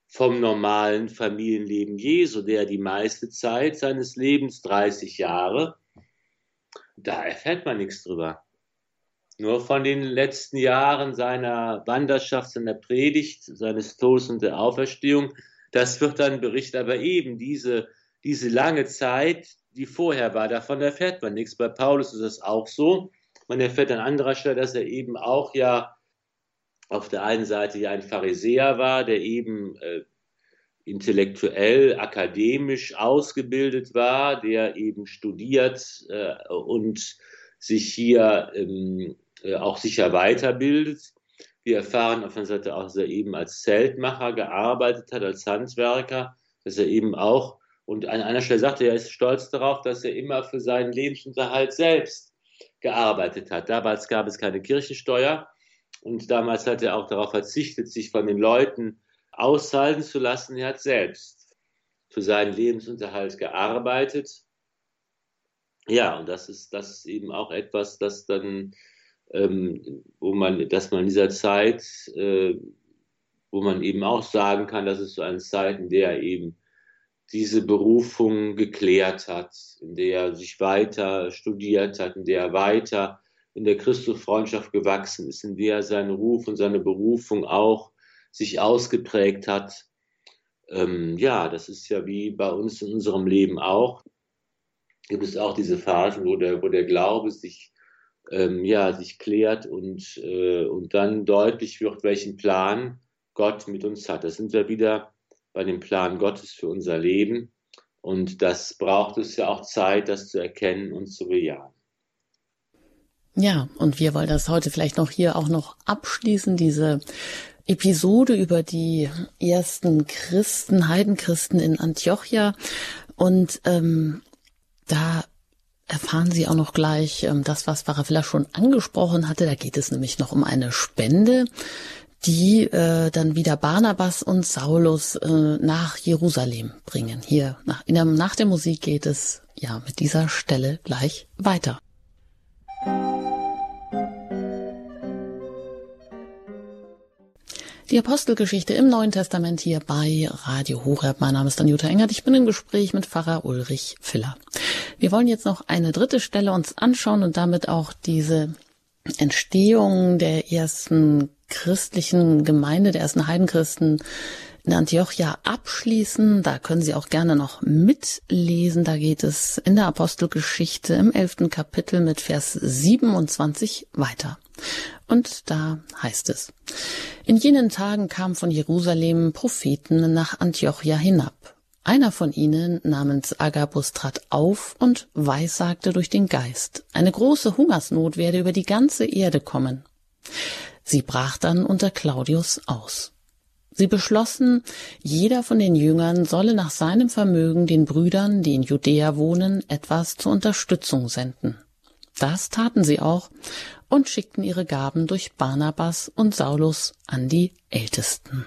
vom normalen Familienleben Jesu, der die meiste Zeit seines Lebens, 30 Jahre, da erfährt man nichts drüber. Nur von den letzten Jahren seiner Wanderschaft, seiner Predigt, seines Todes und der Auferstehung, das wird dann berichtet, aber eben diese, diese lange Zeit, die vorher war. Davon erfährt man nichts. Bei Paulus ist es auch so. Man erfährt an anderer Stelle, dass er eben auch ja auf der einen Seite ja ein Pharisäer war, der eben äh, intellektuell, akademisch ausgebildet war, der eben studiert äh, und sich hier ähm, äh, auch sicher weiterbildet. Wir erfahren auf der Seite auch, dass er eben als Zeltmacher gearbeitet hat, als Handwerker, dass er eben auch und an einer Stelle sagte er, er ist stolz darauf, dass er immer für seinen Lebensunterhalt selbst gearbeitet hat. Damals gab es keine Kirchensteuer und damals hat er auch darauf verzichtet, sich von den Leuten aushalten zu lassen. Er hat selbst für seinen Lebensunterhalt gearbeitet. Ja, und das ist, das ist eben auch etwas, das dann, ähm, wo man, dass man in dieser Zeit, äh, wo man eben auch sagen kann, dass es so eine Zeit, in der eben diese Berufung geklärt hat, in der er sich weiter studiert hat, in der er weiter in der Christusfreundschaft gewachsen ist, in der er seinen Ruf und seine Berufung auch sich ausgeprägt hat. Ähm, ja, das ist ja wie bei uns in unserem Leben auch. Gibt es auch diese Phasen, wo der, wo der Glaube sich, ähm, ja, sich klärt und, äh, und dann deutlich wird, welchen Plan Gott mit uns hat. Das sind wir wieder bei dem Plan Gottes für unser Leben. Und das braucht es ja auch Zeit, das zu erkennen und zu bejahen. Ja, und wir wollen das heute vielleicht noch hier auch noch abschließen, diese Episode über die ersten Christen, Heidenchristen in Antiochia. Und ähm, da erfahren Sie auch noch gleich ähm, das, was Farafilla schon angesprochen hatte. Da geht es nämlich noch um eine Spende die äh, dann wieder Barnabas und Saulus äh, nach Jerusalem bringen. Hier nach, in der, nach der Musik geht es ja mit dieser Stelle gleich weiter. Die Apostelgeschichte im Neuen Testament hier bei Radio Horeb. Mein Name ist Danuta Engert. Ich bin im Gespräch mit Pfarrer Ulrich Filler. Wir wollen jetzt noch eine dritte Stelle uns anschauen und damit auch diese Entstehung der ersten christlichen Gemeinde, der ersten Heidenchristen in Antiochia abschließen. Da können Sie auch gerne noch mitlesen. Da geht es in der Apostelgeschichte im elften Kapitel mit Vers 27 weiter. Und da heißt es, in jenen Tagen kamen von Jerusalem Propheten nach Antiochia hinab. Einer von ihnen namens Agabus trat auf und weissagte durch den Geist, eine große Hungersnot werde über die ganze Erde kommen. Sie brach dann unter Claudius aus. Sie beschlossen, jeder von den Jüngern solle nach seinem Vermögen den Brüdern, die in Judäa wohnen, etwas zur Unterstützung senden. Das taten sie auch und schickten ihre Gaben durch Barnabas und Saulus an die Ältesten.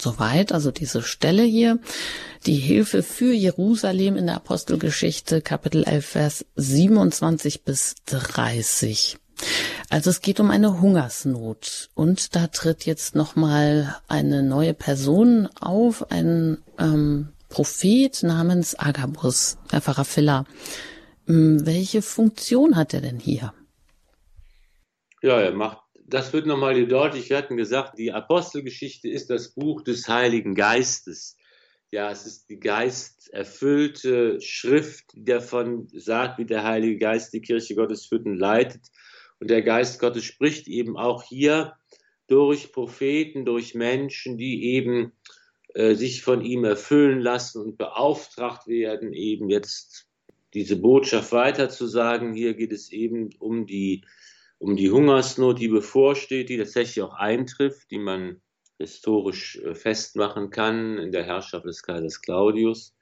Soweit also diese Stelle hier, die Hilfe für Jerusalem in der Apostelgeschichte, Kapitel 11, Vers 27 bis 30. Also es geht um eine Hungersnot und da tritt jetzt nochmal eine neue Person auf, ein ähm, Prophet namens Agabus, Herr Pfarrer Filler. Hm, welche Funktion hat er denn hier? Ja, er macht, das wird nochmal deutlich. Wir hatten gesagt, die Apostelgeschichte ist das Buch des Heiligen Geistes. Ja, es ist die geisterfüllte Schrift, die davon sagt, wie der Heilige Geist die Kirche Gottes führt und leitet. Und der Geist Gottes spricht eben auch hier durch Propheten, durch Menschen, die eben äh, sich von ihm erfüllen lassen und beauftragt werden, eben jetzt diese Botschaft weiterzusagen. Hier geht es eben um die, um die Hungersnot, die bevorsteht, die tatsächlich auch eintrifft, die man historisch äh, festmachen kann in der Herrschaft des Kaisers Claudius.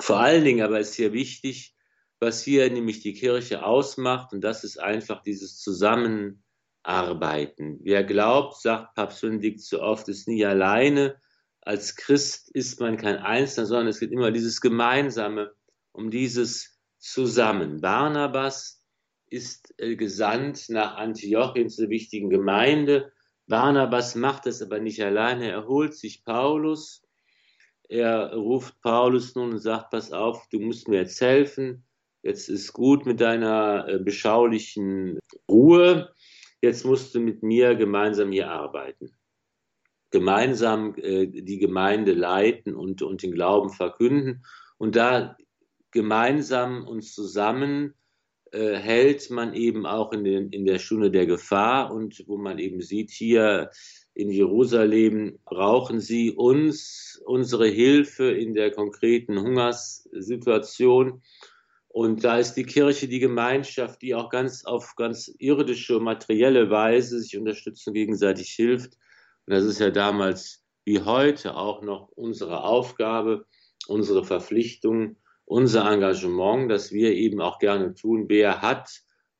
Vor allen Dingen aber ist hier wichtig, was hier nämlich die Kirche ausmacht, und das ist einfach dieses Zusammenarbeiten. Wer glaubt, sagt Papst Benedikt so oft, ist nie alleine. Als Christ ist man kein Einzelner, sondern es geht immer dieses Gemeinsame, um dieses Zusammen. Barnabas ist äh, gesandt nach Antiochien zur wichtigen Gemeinde. Barnabas macht es aber nicht alleine. Er holt sich Paulus. Er ruft Paulus nun und sagt, pass auf, du musst mir jetzt helfen jetzt ist gut mit deiner äh, beschaulichen Ruhe, jetzt musst du mit mir gemeinsam hier arbeiten. Gemeinsam äh, die Gemeinde leiten und, und den Glauben verkünden. Und da gemeinsam uns zusammen äh, hält man eben auch in, den, in der Stunde der Gefahr und wo man eben sieht, hier in Jerusalem brauchen sie uns, unsere Hilfe in der konkreten Hungerssituation. Und da ist die Kirche die Gemeinschaft, die auch ganz auf ganz irdische, materielle Weise sich unterstützen, gegenseitig hilft. Und das ist ja damals wie heute auch noch unsere Aufgabe, unsere Verpflichtung, unser Engagement, das wir eben auch gerne tun. Wer hat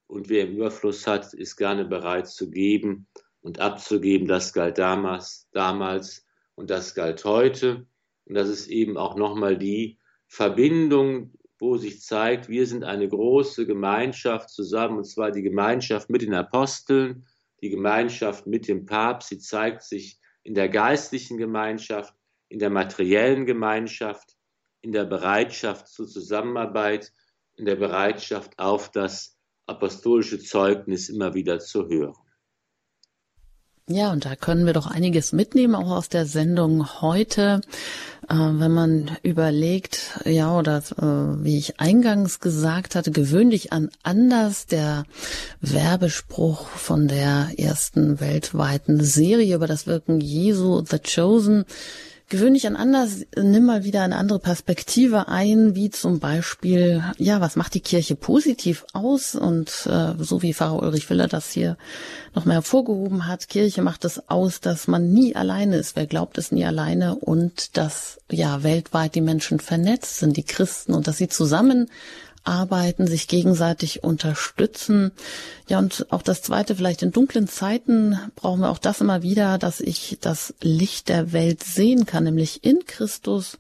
und wer im Überfluss hat, ist gerne bereit zu geben und abzugeben. Das galt damals, damals und das galt heute. Und das ist eben auch nochmal die Verbindung wo sich zeigt, wir sind eine große Gemeinschaft zusammen, und zwar die Gemeinschaft mit den Aposteln, die Gemeinschaft mit dem Papst. Sie zeigt sich in der geistlichen Gemeinschaft, in der materiellen Gemeinschaft, in der Bereitschaft zur Zusammenarbeit, in der Bereitschaft auf das apostolische Zeugnis immer wieder zu hören. Ja, und da können wir doch einiges mitnehmen, auch aus der Sendung heute. Äh, wenn man überlegt, ja, oder äh, wie ich eingangs gesagt hatte, gewöhnlich an anders der Werbespruch von der ersten weltweiten Serie über das Wirken Jesu, The Chosen, gewöhnlich an anders, nimm mal wieder eine andere Perspektive ein, wie zum Beispiel, ja, was macht die Kirche positiv aus? Und äh, so wie Pfarrer Ulrich Willer das hier nochmal hervorgehoben hat, Kirche macht es aus, dass man nie alleine ist. Wer glaubt es nie alleine? Und dass ja weltweit die Menschen vernetzt sind, die Christen, und dass sie zusammen arbeiten, sich gegenseitig unterstützen. Ja, und auch das Zweite, vielleicht in dunklen Zeiten brauchen wir auch das immer wieder, dass ich das Licht der Welt sehen kann, nämlich in Christus,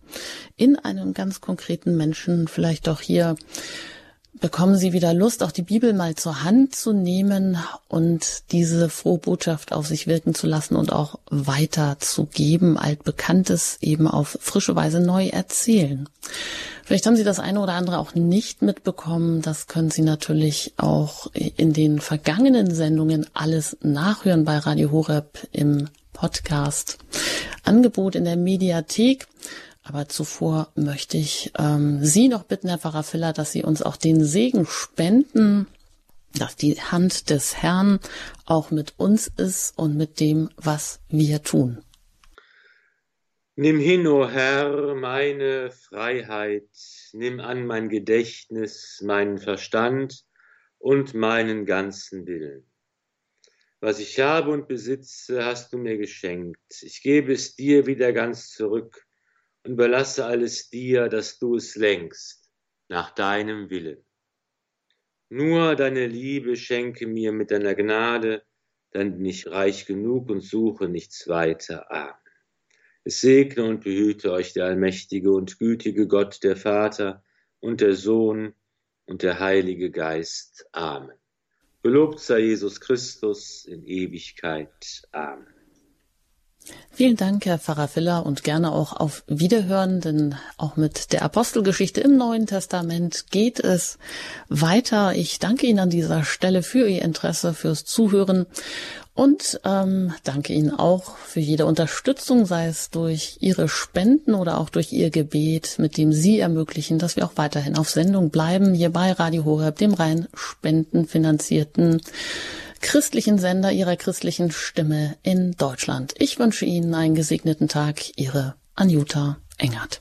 in einem ganz konkreten Menschen, vielleicht auch hier bekommen Sie wieder Lust, auch die Bibel mal zur Hand zu nehmen und diese frohe Botschaft auf sich wirken zu lassen und auch weiterzugeben, altbekanntes eben auf frische Weise neu erzählen. Vielleicht haben Sie das eine oder andere auch nicht mitbekommen. Das können Sie natürlich auch in den vergangenen Sendungen alles nachhören bei Radio Horeb im Podcast. Angebot in der Mediathek. Aber zuvor möchte ich ähm, Sie noch bitten, Herr Pfarrer Filler, dass Sie uns auch den Segen spenden, dass die Hand des Herrn auch mit uns ist und mit dem, was wir tun. Nimm hin, o oh Herr, meine Freiheit, nimm an mein Gedächtnis, meinen Verstand und meinen ganzen Willen. Was ich habe und besitze, hast du mir geschenkt. Ich gebe es dir wieder ganz zurück überlasse alles dir, dass du es lenkst, nach deinem Willen. Nur deine Liebe schenke mir mit deiner Gnade, dann bin ich reich genug und suche nichts weiter. Amen. Es segne und behüte euch der allmächtige und gütige Gott, der Vater und der Sohn und der Heilige Geist. Amen. Gelobt sei Jesus Christus in Ewigkeit. Amen. Vielen Dank, Herr Pfarrer Filler, und gerne auch auf Wiederhören, denn auch mit der Apostelgeschichte im Neuen Testament geht es weiter. Ich danke Ihnen an dieser Stelle für Ihr Interesse, fürs Zuhören und ähm, danke Ihnen auch für jede Unterstützung, sei es durch Ihre Spenden oder auch durch Ihr Gebet, mit dem Sie ermöglichen, dass wir auch weiterhin auf Sendung bleiben, hier bei Radio Horeb, dem rein spendenfinanzierten christlichen Sender ihrer christlichen Stimme in Deutschland. Ich wünsche Ihnen einen gesegneten Tag. Ihre Anjuta Engert.